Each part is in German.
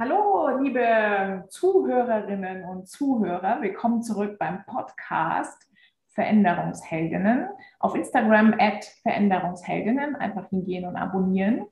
Hallo, liebe Zuhörerinnen und Zuhörer. Willkommen zurück beim Podcast Veränderungsheldinnen. Auf Instagram at Veränderungsheldinnen. Einfach hingehen und abonnieren.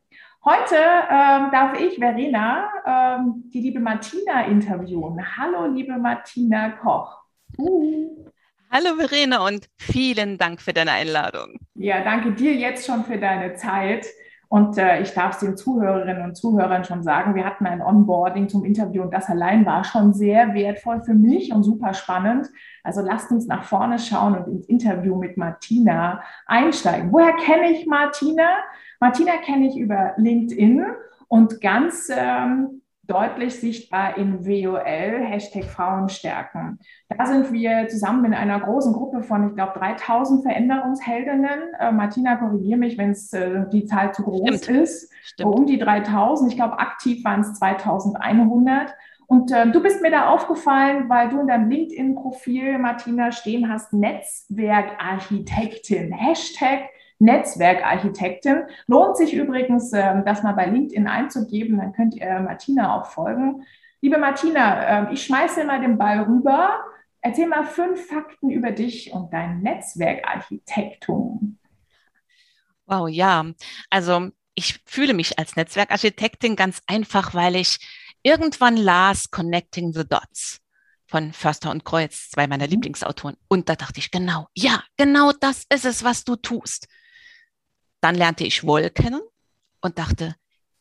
Heute ähm, darf ich Verena, ähm, die liebe Martina, interviewen. Hallo, liebe Martina Koch. Uh. Hallo Verena und vielen Dank für deine Einladung. Ja, danke dir jetzt schon für deine Zeit. Und äh, ich darf es den Zuhörerinnen und Zuhörern schon sagen, wir hatten ein Onboarding zum Interview und das allein war schon sehr wertvoll für mich und super spannend. Also lasst uns nach vorne schauen und ins Interview mit Martina einsteigen. Woher kenne ich Martina? Martina kenne ich über LinkedIn und ganz ähm, deutlich sichtbar in WOL, Hashtag Frauenstärken. Da sind wir zusammen in einer großen Gruppe von, ich glaube, 3000 Veränderungsheldinnen. Äh, Martina, korrigiere mich, wenn es äh, die Zahl zu groß Stimmt. ist. Stimmt. Um die 3000. Ich glaube, aktiv waren es 2100. Und äh, du bist mir da aufgefallen, weil du in deinem LinkedIn-Profil, Martina, stehen hast, Netzwerkarchitektin. Hashtag Netzwerkarchitektin. Lohnt sich übrigens, ähm, das mal bei LinkedIn einzugeben, dann könnt ihr Martina auch folgen. Liebe Martina, ähm, ich schmeiße mal den Ball rüber. Erzähl mal fünf Fakten über dich und dein Netzwerkarchitektum. Wow, ja. Also ich fühle mich als Netzwerkarchitektin ganz einfach, weil ich irgendwann las Connecting the Dots von Förster und Kreuz, zwei meiner mhm. Lieblingsautoren. Und da dachte ich, genau, ja, genau das ist es, was du tust. Dann lernte ich Woll kennen und dachte,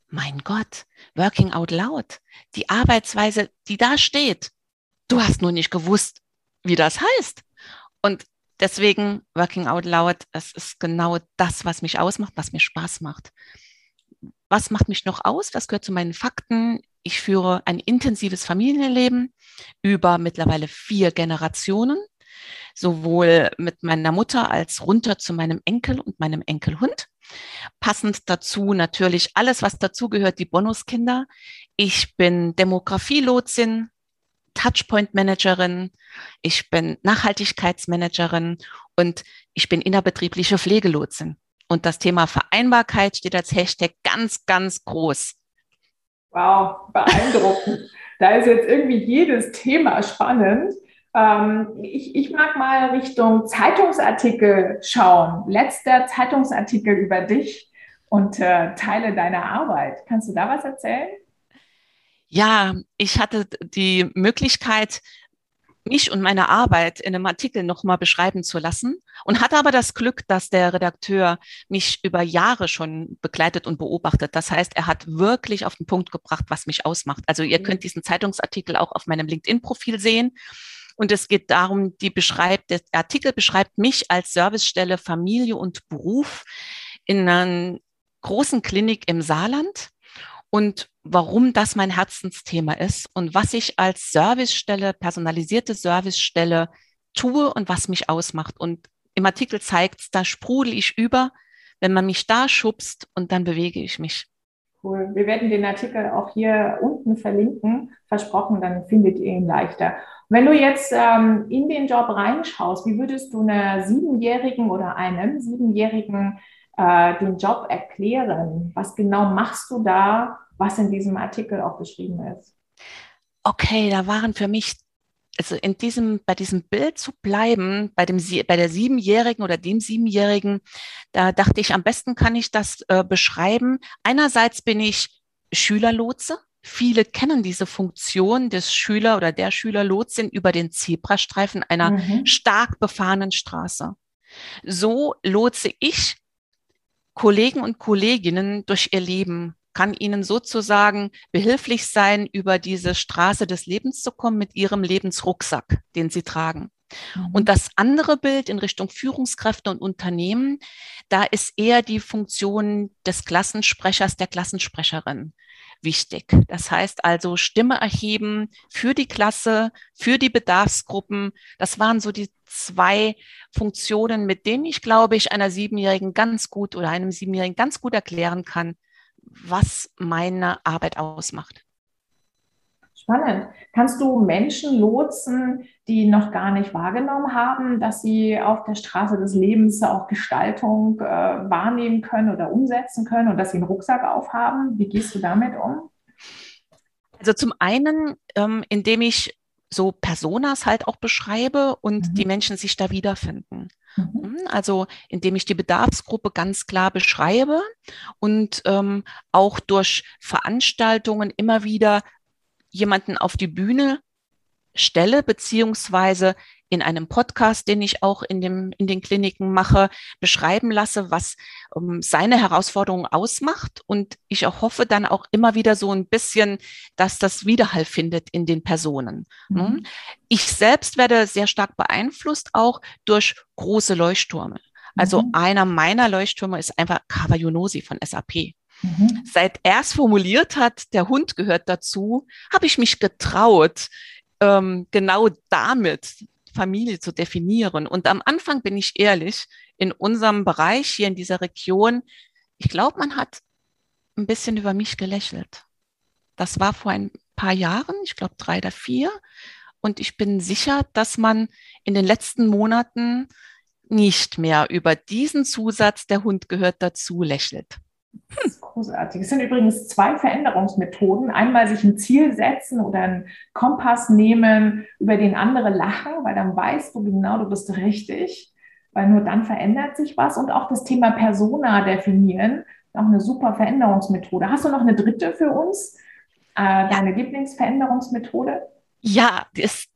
mein Gott, Working Out Loud, die Arbeitsweise, die da steht. Du hast nur nicht gewusst, wie das heißt. Und deswegen Working Out Loud, das ist genau das, was mich ausmacht, was mir Spaß macht. Was macht mich noch aus? Was gehört zu meinen Fakten? Ich führe ein intensives Familienleben über mittlerweile vier Generationen sowohl mit meiner Mutter als runter zu meinem Enkel und meinem Enkelhund. Passend dazu natürlich alles, was dazugehört, die Bonuskinder. Ich bin Demografielotsin, Touchpoint-Managerin, ich bin Nachhaltigkeitsmanagerin und ich bin innerbetriebliche Pflegelotsin. Und das Thema Vereinbarkeit steht als Hashtag ganz, ganz groß. Wow, beeindruckend. da ist jetzt irgendwie jedes Thema spannend. Ähm, ich, ich mag mal Richtung Zeitungsartikel schauen. Letzter Zeitungsartikel über dich und äh, Teile deiner Arbeit. Kannst du da was erzählen? Ja, ich hatte die Möglichkeit, mich und meine Arbeit in einem Artikel nochmal beschreiben zu lassen und hatte aber das Glück, dass der Redakteur mich über Jahre schon begleitet und beobachtet. Das heißt, er hat wirklich auf den Punkt gebracht, was mich ausmacht. Also ihr mhm. könnt diesen Zeitungsartikel auch auf meinem LinkedIn-Profil sehen. Und es geht darum, die beschreibt, der Artikel beschreibt mich als Servicestelle Familie und Beruf in einer großen Klinik im Saarland und warum das mein Herzensthema ist und was ich als Servicestelle, personalisierte Servicestelle tue und was mich ausmacht. Und im Artikel zeigt da sprudel ich über, wenn man mich da schubst und dann bewege ich mich. Cool. Wir werden den Artikel auch hier unten verlinken. Versprochen, dann findet ihr ihn leichter. Wenn du jetzt ähm, in den Job reinschaust, wie würdest du einer Siebenjährigen oder einem Siebenjährigen äh, den Job erklären? Was genau machst du da, was in diesem Artikel auch beschrieben ist? Okay, da waren für mich also in diesem, bei diesem Bild zu bleiben, bei dem, bei der Siebenjährigen oder dem Siebenjährigen, da dachte ich, am besten kann ich das äh, beschreiben. Einerseits bin ich Schülerlotse. Viele kennen diese Funktion des Schüler oder der Schülerlotsin über den Zebrastreifen einer mhm. stark befahrenen Straße. So lotse ich Kollegen und Kolleginnen durch ihr Leben, kann ihnen sozusagen behilflich sein, über diese Straße des Lebens zu kommen mit ihrem Lebensrucksack, den sie tragen. Mhm. Und das andere Bild in Richtung Führungskräfte und Unternehmen, da ist eher die Funktion des Klassensprechers, der Klassensprecherin wichtig. Das heißt also Stimme erheben für die Klasse, für die Bedarfsgruppen. Das waren so die zwei Funktionen, mit denen ich, glaube ich, einer Siebenjährigen ganz gut oder einem Siebenjährigen ganz gut erklären kann, was meine Arbeit ausmacht. Spannend. Kannst du Menschen lotsen, die noch gar nicht wahrgenommen haben, dass sie auf der Straße des Lebens auch Gestaltung äh, wahrnehmen können oder umsetzen können und dass sie einen Rucksack aufhaben? Wie gehst du damit um? Also zum einen, ähm, indem ich so Personas halt auch beschreibe und mhm. die Menschen sich da wiederfinden. Mhm. Hm, also indem ich die Bedarfsgruppe ganz klar beschreibe und ähm, auch durch Veranstaltungen immer wieder jemanden auf die Bühne stelle, beziehungsweise in einem Podcast, den ich auch in, dem, in den Kliniken mache, beschreiben lasse, was um, ähm, seine Herausforderungen ausmacht. Und ich auch hoffe dann auch immer wieder so ein bisschen, dass das Widerhall findet in den Personen. Ne? Mhm. Ich selbst werde sehr stark beeinflusst auch durch große Leuchttürme. Also mhm. einer meiner Leuchttürme ist einfach Kawayunosi von SAP. Mhm. Seit er es formuliert hat, der Hund gehört dazu, habe ich mich getraut, ähm, genau damit Familie zu definieren. Und am Anfang bin ich ehrlich, in unserem Bereich hier in dieser Region, ich glaube, man hat ein bisschen über mich gelächelt. Das war vor ein paar Jahren, ich glaube drei oder vier. Und ich bin sicher, dass man in den letzten Monaten nicht mehr über diesen Zusatz, der Hund gehört dazu, lächelt. Das ist großartig. Es sind übrigens zwei Veränderungsmethoden. Einmal sich ein Ziel setzen oder einen Kompass nehmen, über den andere lachen, weil dann weißt du genau, du bist richtig, weil nur dann verändert sich was. Und auch das Thema Persona definieren, auch eine super Veränderungsmethode. Hast du noch eine dritte für uns? Äh, deine ja. Lieblingsveränderungsmethode? Ja, das, das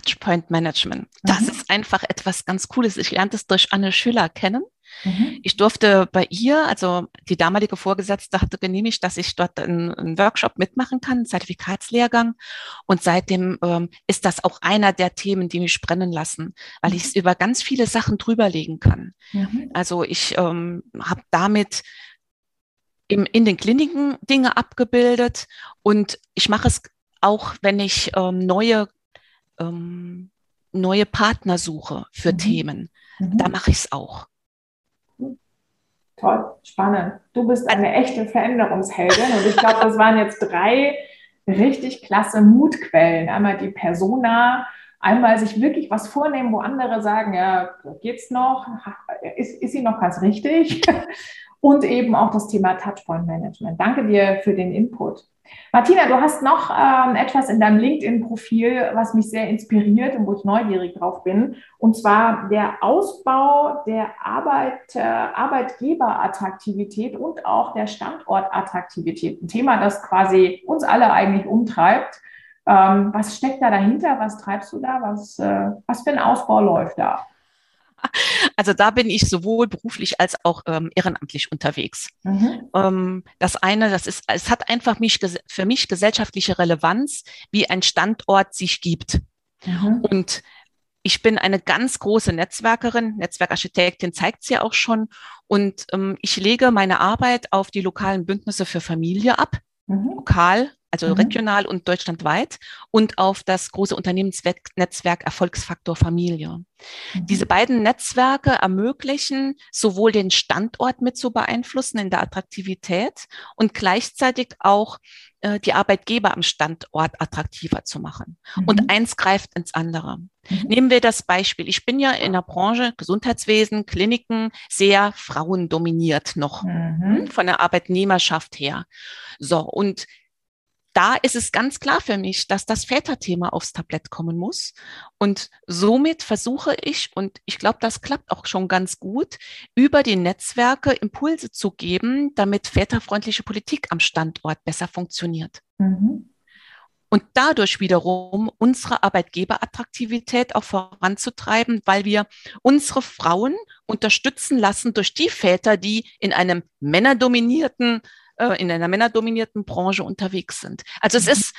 Touchpoint Management. Das mhm. ist einfach etwas ganz Cooles. Ich lernte es durch Anne Schüller kennen. Mhm. Ich durfte bei ihr, also die damalige Vorgesetzte hatte genehmigt, dass ich dort einen, einen Workshop mitmachen kann, einen Zertifikatslehrgang. Und seitdem ähm, ist das auch einer der Themen, die mich brennen lassen, weil mhm. ich es über ganz viele Sachen drüberlegen kann. Mhm. Also ich ähm, habe damit im, in den Kliniken Dinge abgebildet und ich mache es auch, wenn ich ähm, neue ähm, neue Partner suche für mhm. Themen. Da mhm. mache ich es auch. Toll, spannend. Du bist eine echte Veränderungsheldin und ich glaube, das waren jetzt drei richtig klasse Mutquellen. Einmal die Persona, einmal sich wirklich was vornehmen, wo andere sagen, ja, geht's noch? Ist, ist sie noch ganz richtig? Und eben auch das Thema Touchpoint Management. Danke dir für den Input. Martina, du hast noch ähm, etwas in deinem LinkedIn-Profil, was mich sehr inspiriert und wo ich neugierig drauf bin. Und zwar der Ausbau der Arbeit, äh, Arbeitgeberattraktivität und auch der Standortattraktivität. Ein Thema, das quasi uns alle eigentlich umtreibt. Ähm, was steckt da dahinter? Was treibst du da? Was, äh, was für ein Ausbau läuft da? Also da bin ich sowohl beruflich als auch ähm, ehrenamtlich unterwegs. Mhm. Ähm, das eine, das ist, es hat einfach mich, für mich gesellschaftliche Relevanz, wie ein Standort sich gibt. Mhm. Und ich bin eine ganz große Netzwerkerin, Netzwerkarchitektin zeigt es ja auch schon. Und ähm, ich lege meine Arbeit auf die lokalen Bündnisse für Familie ab, mhm. lokal, also mhm. regional und deutschlandweit und auf das große Unternehmensnetzwerk Erfolgsfaktor Familie. Mhm. Diese beiden Netzwerke ermöglichen sowohl den Standort mit zu beeinflussen in der Attraktivität und gleichzeitig auch äh, die Arbeitgeber am Standort attraktiver zu machen. Mhm. Und eins greift ins andere. Mhm. Nehmen wir das Beispiel. Ich bin ja in der Branche Gesundheitswesen, Kliniken sehr frauendominiert noch mhm. von der Arbeitnehmerschaft her. So, und da ist es ganz klar für mich, dass das Väterthema aufs Tablett kommen muss. Und somit versuche ich, und ich glaube, das klappt auch schon ganz gut, über die Netzwerke Impulse zu geben, damit väterfreundliche Politik am Standort besser funktioniert. Mhm. Und dadurch wiederum unsere Arbeitgeberattraktivität auch voranzutreiben, weil wir unsere Frauen unterstützen lassen durch die Väter, die in einem männerdominierten äh, in einer männerdominierten Branche unterwegs sind. Also es mhm. ist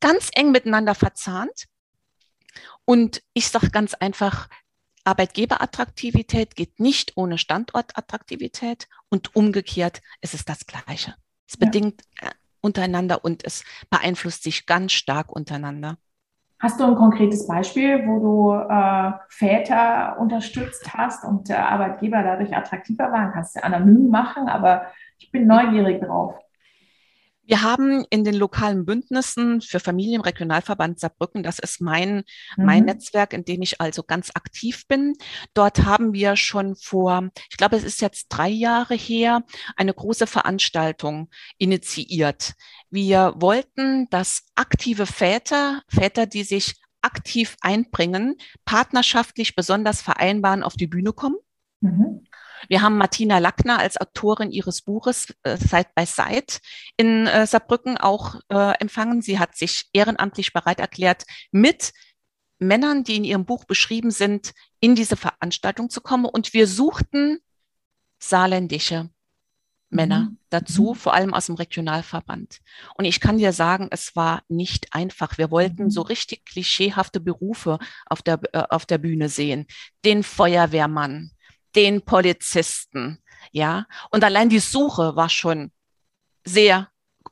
ganz eng miteinander verzahnt. Und ich sage ganz einfach, Arbeitgeberattraktivität geht nicht ohne Standortattraktivität und umgekehrt ist es das Gleiche. Es ja. bedingt äh, untereinander und es beeinflusst sich ganz stark untereinander. Hast du ein konkretes Beispiel, wo du äh, Väter unterstützt hast und der Arbeitgeber dadurch attraktiver waren? Kannst du anonym machen, aber ich bin neugierig drauf. Wir haben in den lokalen Bündnissen für Familienregionalverband Saarbrücken, das ist mein, mhm. mein Netzwerk, in dem ich also ganz aktiv bin. Dort haben wir schon vor, ich glaube, es ist jetzt drei Jahre her, eine große Veranstaltung initiiert. Wir wollten, dass aktive Väter, Väter, die sich aktiv einbringen, partnerschaftlich besonders vereinbaren, auf die Bühne kommen. Mhm. Wir haben Martina Lackner als Autorin ihres Buches äh, Side by Side in äh, Saarbrücken auch äh, empfangen. Sie hat sich ehrenamtlich bereit erklärt, mit Männern, die in ihrem Buch beschrieben sind, in diese Veranstaltung zu kommen. Und wir suchten saarländische Männer mhm. dazu, mhm. vor allem aus dem Regionalverband. Und ich kann dir sagen, es war nicht einfach. Wir wollten mhm. so richtig klischeehafte Berufe auf der, äh, auf der Bühne sehen. Den Feuerwehrmann, den Polizisten, ja. Und allein die Suche war schon sehr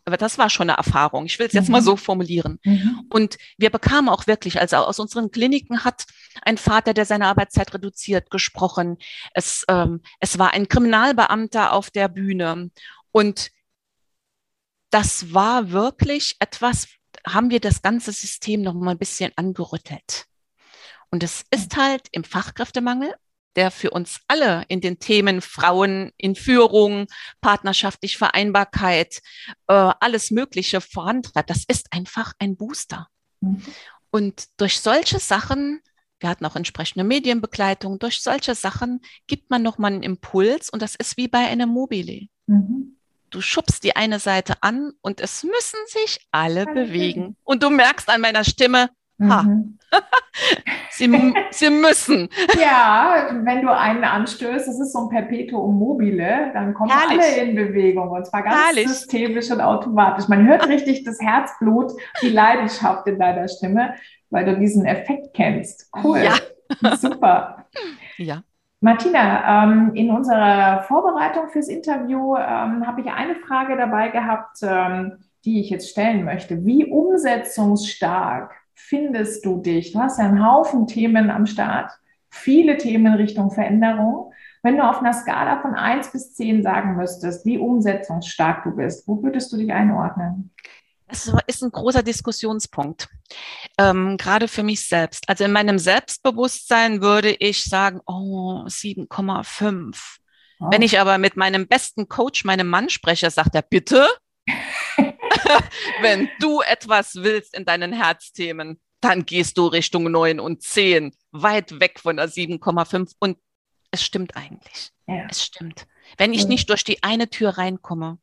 aber das war schon eine Erfahrung. Ich will es jetzt mhm. mal so formulieren. Mhm. Und wir bekamen auch wirklich, also aus unseren Kliniken hat ein Vater, der seine Arbeitszeit reduziert, gesprochen. Es, ähm, es war ein Kriminalbeamter auf der Bühne. Und das war wirklich etwas, haben wir das ganze System noch mal ein bisschen angerüttelt. Und es ist halt im Fachkräftemangel der für uns alle in den Themen Frauen in Führung, partnerschaftlich Vereinbarkeit, äh, alles Mögliche vorantreibt. Das ist einfach ein Booster. Mhm. Und durch solche Sachen, wir hatten auch entsprechende Medienbegleitung, durch solche Sachen gibt man nochmal einen Impuls und das ist wie bei einem Mobile. Mhm. Du schubst die eine Seite an und es müssen sich alle bewegen. Und du merkst an meiner Stimme, Ha. Mhm. Sie, Sie müssen. Ja, wenn du einen anstößt, das ist so ein Perpetuum mobile, dann kommen Herrlich. alle in Bewegung und zwar ganz Herrlich. systemisch und automatisch. Man hört richtig das Herzblut, die Leidenschaft in deiner Stimme, weil du diesen Effekt kennst. Cool. Ja. Super. Ja. Martina, ähm, in unserer Vorbereitung fürs Interview ähm, habe ich eine Frage dabei gehabt, ähm, die ich jetzt stellen möchte. Wie umsetzungsstark findest du dich? Du hast ja einen Haufen Themen am Start, viele Themen Richtung Veränderung. Wenn du auf einer Skala von 1 bis 10 sagen müsstest, wie umsetzungsstark du bist, wo würdest du dich einordnen? Das ist ein großer Diskussionspunkt, ähm, gerade für mich selbst. Also in meinem Selbstbewusstsein würde ich sagen, oh, 7,5. Oh. Wenn ich aber mit meinem besten Coach, meinem Mann spreche, sagt er, bitte? Wenn du etwas willst in deinen Herzthemen, dann gehst du Richtung 9 und 10, weit weg von der 7,5. Und es stimmt eigentlich. Ja. Es stimmt. Wenn ich nicht durch die eine Tür reinkomme,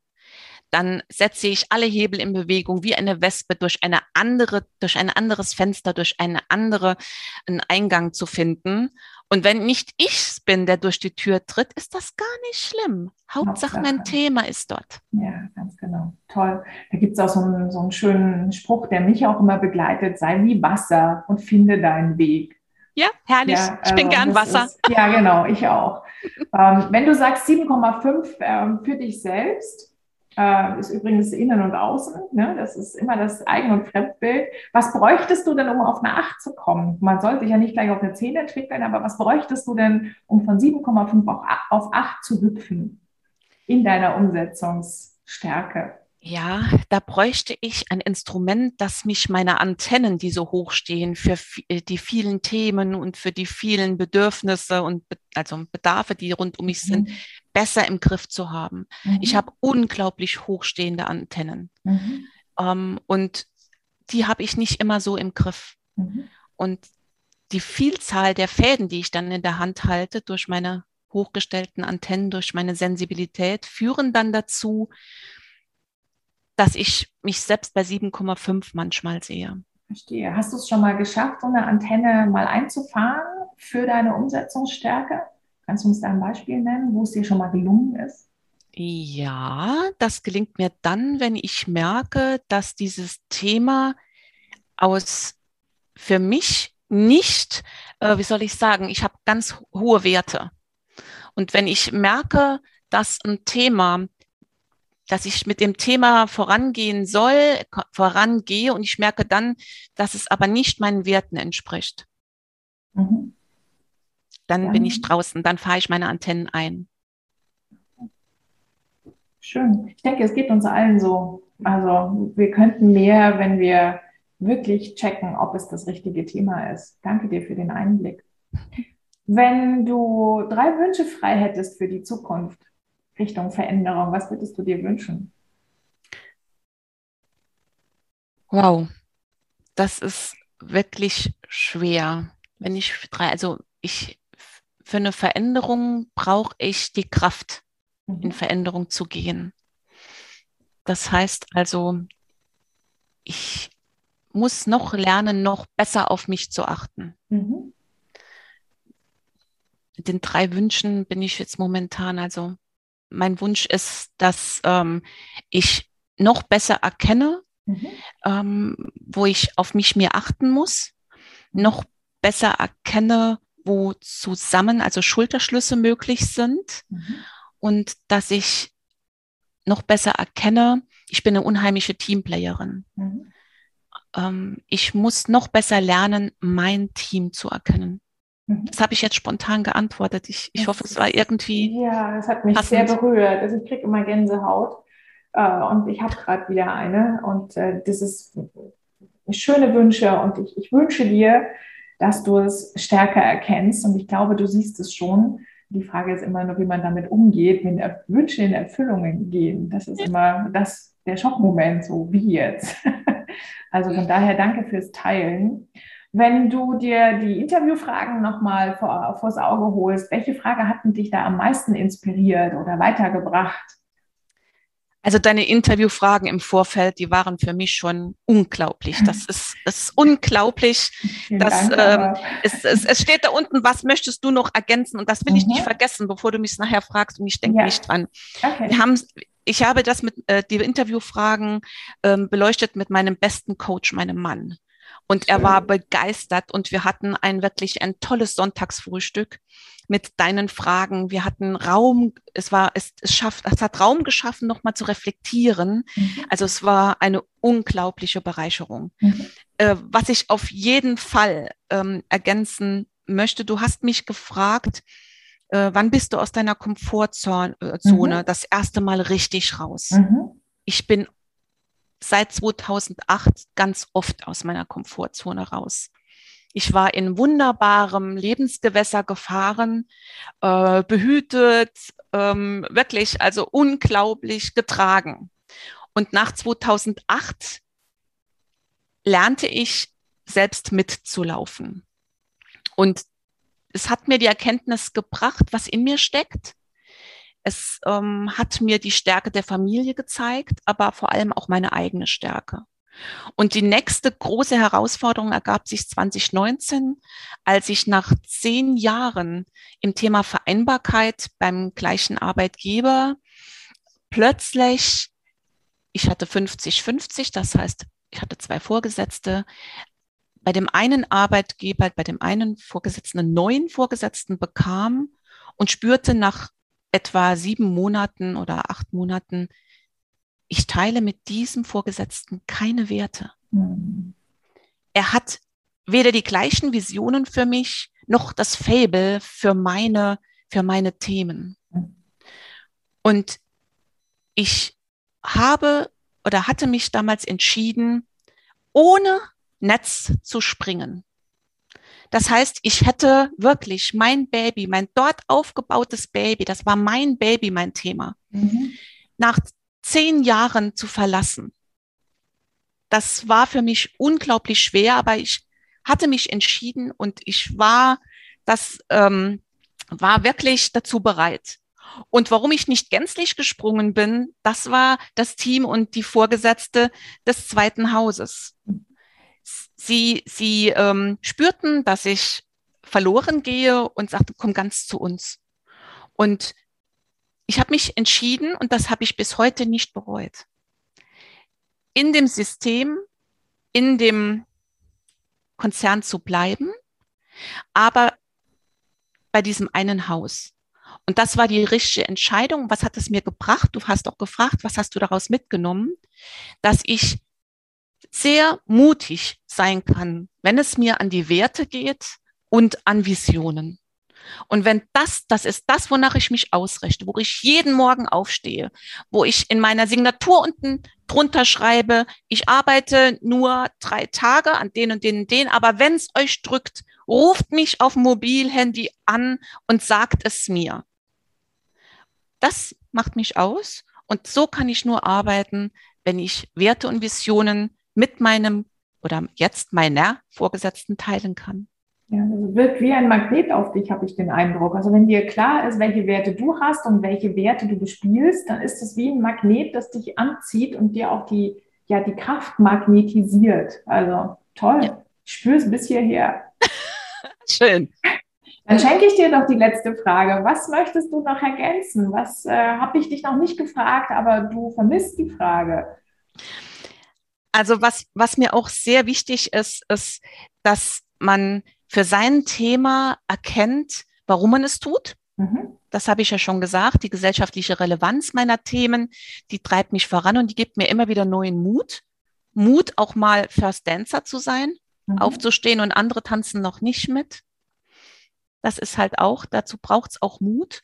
dann setze ich alle Hebel in Bewegung wie eine Wespe durch eine andere, durch ein anderes Fenster, durch eine andere einen Eingang zu finden. Und wenn nicht ich bin, der durch die Tür tritt, ist das gar nicht schlimm. Hauptsache, mein Thema ist dort. Ja, ganz genau. Toll. Da gibt es auch so einen, so einen schönen Spruch, der mich auch immer begleitet. Sei wie Wasser und finde deinen Weg. Ja, herrlich. Ja, ich bin also gern Wasser. Ist, ja, genau, ich auch. ähm, wenn du sagst 7,5 ähm, für dich selbst, äh, ist übrigens Innen und Außen. Ne? Das ist immer das Eigen- und Fremdbild. Was bräuchtest du denn, um auf eine 8 zu kommen? Man sollte ja nicht gleich auf eine 10 entwickeln, aber was bräuchtest du denn, um von 7,5 auf 8 zu hüpfen in deiner Umsetzungsstärke? Ja, da bräuchte ich ein Instrument, das mich meine Antennen, die so hoch stehen, für äh, die vielen Themen und für die vielen Bedürfnisse und also Bedarfe, die rund um mich mhm. sind, besser im Griff zu haben. Mhm. Ich habe unglaublich hochstehende Antennen mhm. ähm, und die habe ich nicht immer so im Griff. Mhm. Und die Vielzahl der Fäden, die ich dann in der Hand halte, durch meine hochgestellten Antennen, durch meine Sensibilität, führen dann dazu, dass ich mich selbst bei 7,5 manchmal sehe. Verstehe. Hast du es schon mal geschafft, so eine Antenne mal einzufahren für deine Umsetzungsstärke? Kannst du uns da ein Beispiel nennen, wo es dir schon mal gelungen ist? Ja, das gelingt mir dann, wenn ich merke, dass dieses Thema aus für mich nicht, äh, wie soll ich sagen, ich habe ganz hohe Werte. Und wenn ich merke, dass ein Thema dass ich mit dem Thema vorangehen soll, vorangehe und ich merke dann, dass es aber nicht meinen Werten entspricht. Mhm. Dann, dann bin ich draußen, dann fahre ich meine Antennen ein. Schön. Ich denke, es geht uns allen so. Also wir könnten mehr, wenn wir wirklich checken, ob es das richtige Thema ist. Danke dir für den Einblick. Wenn du drei Wünsche frei hättest für die Zukunft Richtung Veränderung, was würdest du dir wünschen? Wow, das ist wirklich schwer. Wenn ich drei, also ich für eine Veränderung brauche ich die Kraft, in mhm. Veränderung zu gehen. Das heißt also, ich muss noch lernen, noch besser auf mich zu achten. Mhm. Mit den drei Wünschen bin ich jetzt momentan, also mein Wunsch ist, dass ähm, ich noch besser erkenne, mhm. ähm, wo ich auf mich mehr achten muss, noch besser erkenne, wo zusammen, also Schulterschlüsse möglich sind mhm. und dass ich noch besser erkenne, ich bin eine unheimliche Teamplayerin. Mhm. Ähm, ich muss noch besser lernen, mein Team zu erkennen. Mhm. Das habe ich jetzt spontan geantwortet. Ich, ich hoffe, es war irgendwie. Ja, das hat mich passend. sehr berührt. Also ich kriege immer Gänsehaut äh, und ich habe gerade wieder eine. Und äh, das ist schöne Wünsche und ich, ich wünsche dir, dass du es stärker erkennst. Und ich glaube, du siehst es schon. Die Frage ist immer nur, wie man damit umgeht, wenn Wünsche in Erfüllungen gehen. Das ist immer das, der Schockmoment, so wie jetzt. Also von daher danke fürs Teilen. Wenn du dir die Interviewfragen nochmal vor, vors Auge holst, welche Frage hatten dich da am meisten inspiriert oder weitergebracht? Also deine Interviewfragen im Vorfeld, die waren für mich schon unglaublich. Das ist, ist unglaublich. dass, ähm, es, es, es, steht da unten, was möchtest du noch ergänzen? Und das will mhm. ich nicht mhm. vergessen, bevor du mich nachher fragst und ich denke ja. nicht dran. Okay. Wir haben, ich habe das mit äh, die Interviewfragen ähm, beleuchtet mit meinem besten Coach, meinem Mann. Und er war begeistert und wir hatten ein wirklich ein tolles Sonntagsfrühstück mit deinen Fragen. Wir hatten Raum, es war, es, es schafft, es hat Raum geschaffen, nochmal zu reflektieren. Mhm. Also es war eine unglaubliche Bereicherung. Mhm. Äh, was ich auf jeden Fall ähm, ergänzen möchte, du hast mich gefragt, äh, wann bist du aus deiner Komfortzone äh, mhm. das erste Mal richtig raus? Mhm. Ich bin seit 2008 ganz oft aus meiner Komfortzone raus. Ich war in wunderbarem Lebensgewässer gefahren, äh, behütet, ähm, wirklich, also unglaublich getragen. Und nach 2008 lernte ich selbst mitzulaufen. Und es hat mir die Erkenntnis gebracht, was in mir steckt. Es ähm, hat mir die Stärke der Familie gezeigt, aber vor allem auch meine eigene Stärke. Und die nächste große Herausforderung ergab sich 2019, als ich nach zehn Jahren im Thema Vereinbarkeit beim gleichen Arbeitgeber plötzlich, ich hatte 50-50, das heißt, ich hatte zwei Vorgesetzte, bei dem einen Arbeitgeber, bei dem einen Vorgesetzten neuen Vorgesetzten bekam und spürte nach etwa sieben Monaten oder acht Monaten, ich teile mit diesem Vorgesetzten keine Werte. Mhm. Er hat weder die gleichen Visionen für mich noch das Fable für meine, für meine Themen. Und ich habe oder hatte mich damals entschieden, ohne Netz zu springen. Das heißt, ich hätte wirklich mein Baby, mein dort aufgebautes Baby, das war mein Baby, mein Thema. Mhm. Nach zehn Jahren zu verlassen. Das war für mich unglaublich schwer, aber ich hatte mich entschieden und ich war, das ähm, war wirklich dazu bereit. Und warum ich nicht gänzlich gesprungen bin, das war das Team und die Vorgesetzte des zweiten Hauses. Sie, sie ähm, spürten, dass ich verloren gehe und sagten, komm ganz zu uns. Und ich habe mich entschieden, und das habe ich bis heute nicht bereut, in dem System, in dem Konzern zu bleiben, aber bei diesem einen Haus. Und das war die richtige Entscheidung. Was hat es mir gebracht? Du hast auch gefragt, was hast du daraus mitgenommen? Dass ich sehr mutig sein kann, wenn es mir an die Werte geht und an Visionen. Und wenn das, das ist das, wonach ich mich ausrichte, wo ich jeden Morgen aufstehe, wo ich in meiner Signatur unten drunter schreibe, ich arbeite nur drei Tage an den und den und den, aber wenn es euch drückt, ruft mich auf Mobilhandy an und sagt es mir. Das macht mich aus und so kann ich nur arbeiten, wenn ich Werte und Visionen mit meinem oder jetzt meiner Vorgesetzten teilen kann. Ja, das wirkt wie ein Magnet auf dich, habe ich den Eindruck. Also wenn dir klar ist, welche Werte du hast und welche Werte du bespielst, dann ist es wie ein Magnet, das dich anzieht und dir auch die, ja, die Kraft magnetisiert. Also toll. Ja. Ich spüre es bis hierher. Schön. Dann schenke ich dir doch die letzte Frage. Was möchtest du noch ergänzen? Was äh, habe ich dich noch nicht gefragt, aber du vermisst die Frage? Also was, was mir auch sehr wichtig ist, ist, dass man für sein Thema erkennt, warum man es tut. Mhm. Das habe ich ja schon gesagt. Die gesellschaftliche Relevanz meiner Themen, die treibt mich voran und die gibt mir immer wieder neuen Mut. Mut, auch mal First Dancer zu sein, mhm. aufzustehen und andere tanzen noch nicht mit. Das ist halt auch, dazu braucht es auch Mut.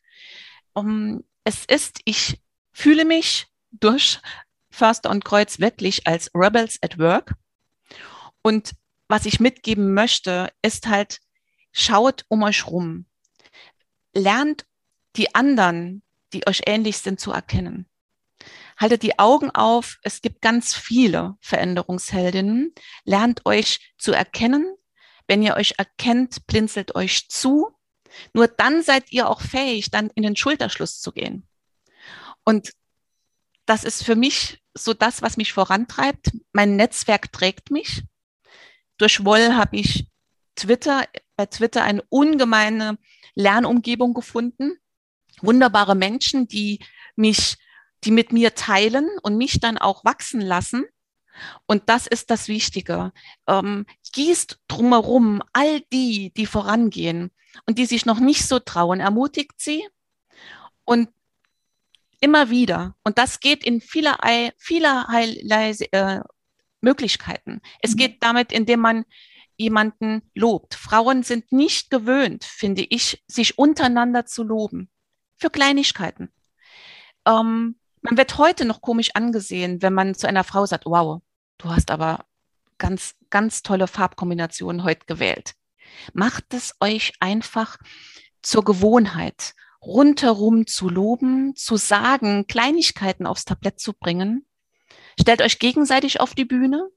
Um, es ist, ich fühle mich durch Förster und Kreuz wirklich als Rebels at Work. Und was ich mitgeben möchte, ist halt, schaut um euch rum. Lernt die anderen, die euch ähnlich sind, zu erkennen. Haltet die Augen auf. Es gibt ganz viele Veränderungsheldinnen. Lernt euch zu erkennen. Wenn ihr euch erkennt, blinzelt euch zu. Nur dann seid ihr auch fähig, dann in den Schulterschluss zu gehen. Und das ist für mich so das, was mich vorantreibt. Mein Netzwerk trägt mich. Durch Woll habe ich Twitter, bei Twitter eine ungemeine Lernumgebung gefunden. Wunderbare Menschen, die mich, die mit mir teilen und mich dann auch wachsen lassen. Und das ist das Wichtige. Ähm, gießt drumherum all die, die vorangehen und die sich noch nicht so trauen, ermutigt sie und immer wieder. Und das geht in vielerlei, vielerlei äh, Möglichkeiten. Es mhm. geht damit, indem man jemanden lobt. Frauen sind nicht gewöhnt, finde ich, sich untereinander zu loben. Für Kleinigkeiten. Ähm, man wird heute noch komisch angesehen, wenn man zu einer Frau sagt, wow, du hast aber ganz, ganz tolle Farbkombinationen heute gewählt. Macht es euch einfach zur Gewohnheit, rundherum zu loben, zu sagen, Kleinigkeiten aufs Tablett zu bringen Stellt euch gegenseitig auf die Bühne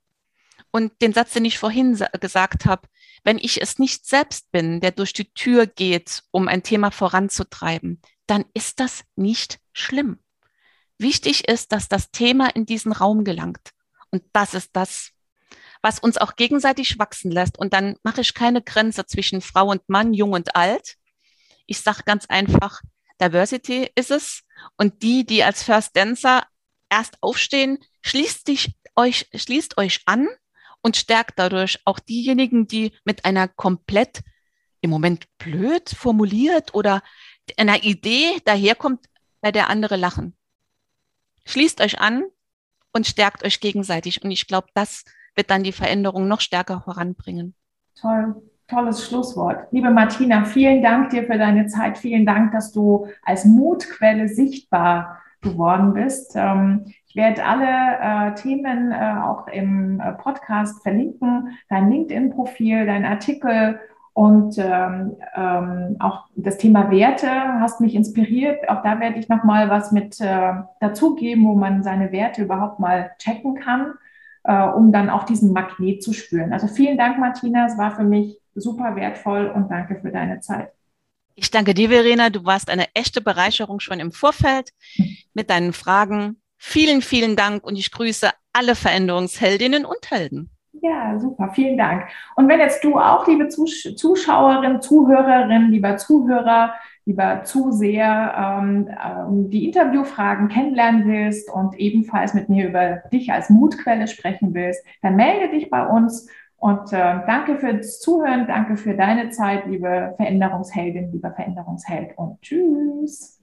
und den Satz, den ich vorhin gesagt habe, wenn ich es nicht selbst bin, der durch die Tür geht, um ein Thema voranzutreiben, dann ist das nicht schlimm. Wichtig ist, dass das Thema in diesen Raum gelangt. Und das ist das, was uns auch gegenseitig wachsen lässt. Und dann mache ich keine Grenze zwischen Frau und Mann, jung und alt. Ich sage ganz einfach, Diversity ist es. Und die, die als First Dancer erst aufstehen, schließt, dich, euch, schließt euch an und stärkt dadurch auch diejenigen, die mit einer komplett im Moment blöd formuliert oder einer Idee daherkommt, bei der andere lachen. Schließt euch an und stärkt euch gegenseitig. Und ich glaube, das wird dann die Veränderung noch stärker voranbringen. Toll, tolles Schlusswort. Liebe Martina, vielen Dank dir für deine Zeit. Vielen Dank, dass du als Mutquelle sichtbar geworden bist. Ähm, ich werde alle äh, Themen äh, auch im äh, Podcast verlinken, dein LinkedIn-Profil, dein Artikel und ähm, ähm, auch das Thema Werte hast mich inspiriert. Auch da werde ich nochmal was mit dazugeben, wo man seine Werte überhaupt mal checken kann, um dann auch diesen Magnet zu spüren. Also vielen Dank, Martina. Es war für mich super wertvoll und danke für deine Zeit. Ich danke dir, Verena. Du warst eine echte Bereicherung schon im Vorfeld mit deinen Fragen. Vielen, vielen Dank und ich grüße alle Veränderungsheldinnen und Helden. Ja, super, vielen Dank. Und wenn jetzt du auch, liebe Zuschauerin, Zuhörerin, lieber Zuhörer, lieber Zuseher, ähm, ähm, die Interviewfragen kennenlernen willst und ebenfalls mit mir über dich als Mutquelle sprechen willst, dann melde dich bei uns und äh, danke fürs Zuhören, danke für deine Zeit, liebe Veränderungsheldin, lieber Veränderungsheld und tschüss.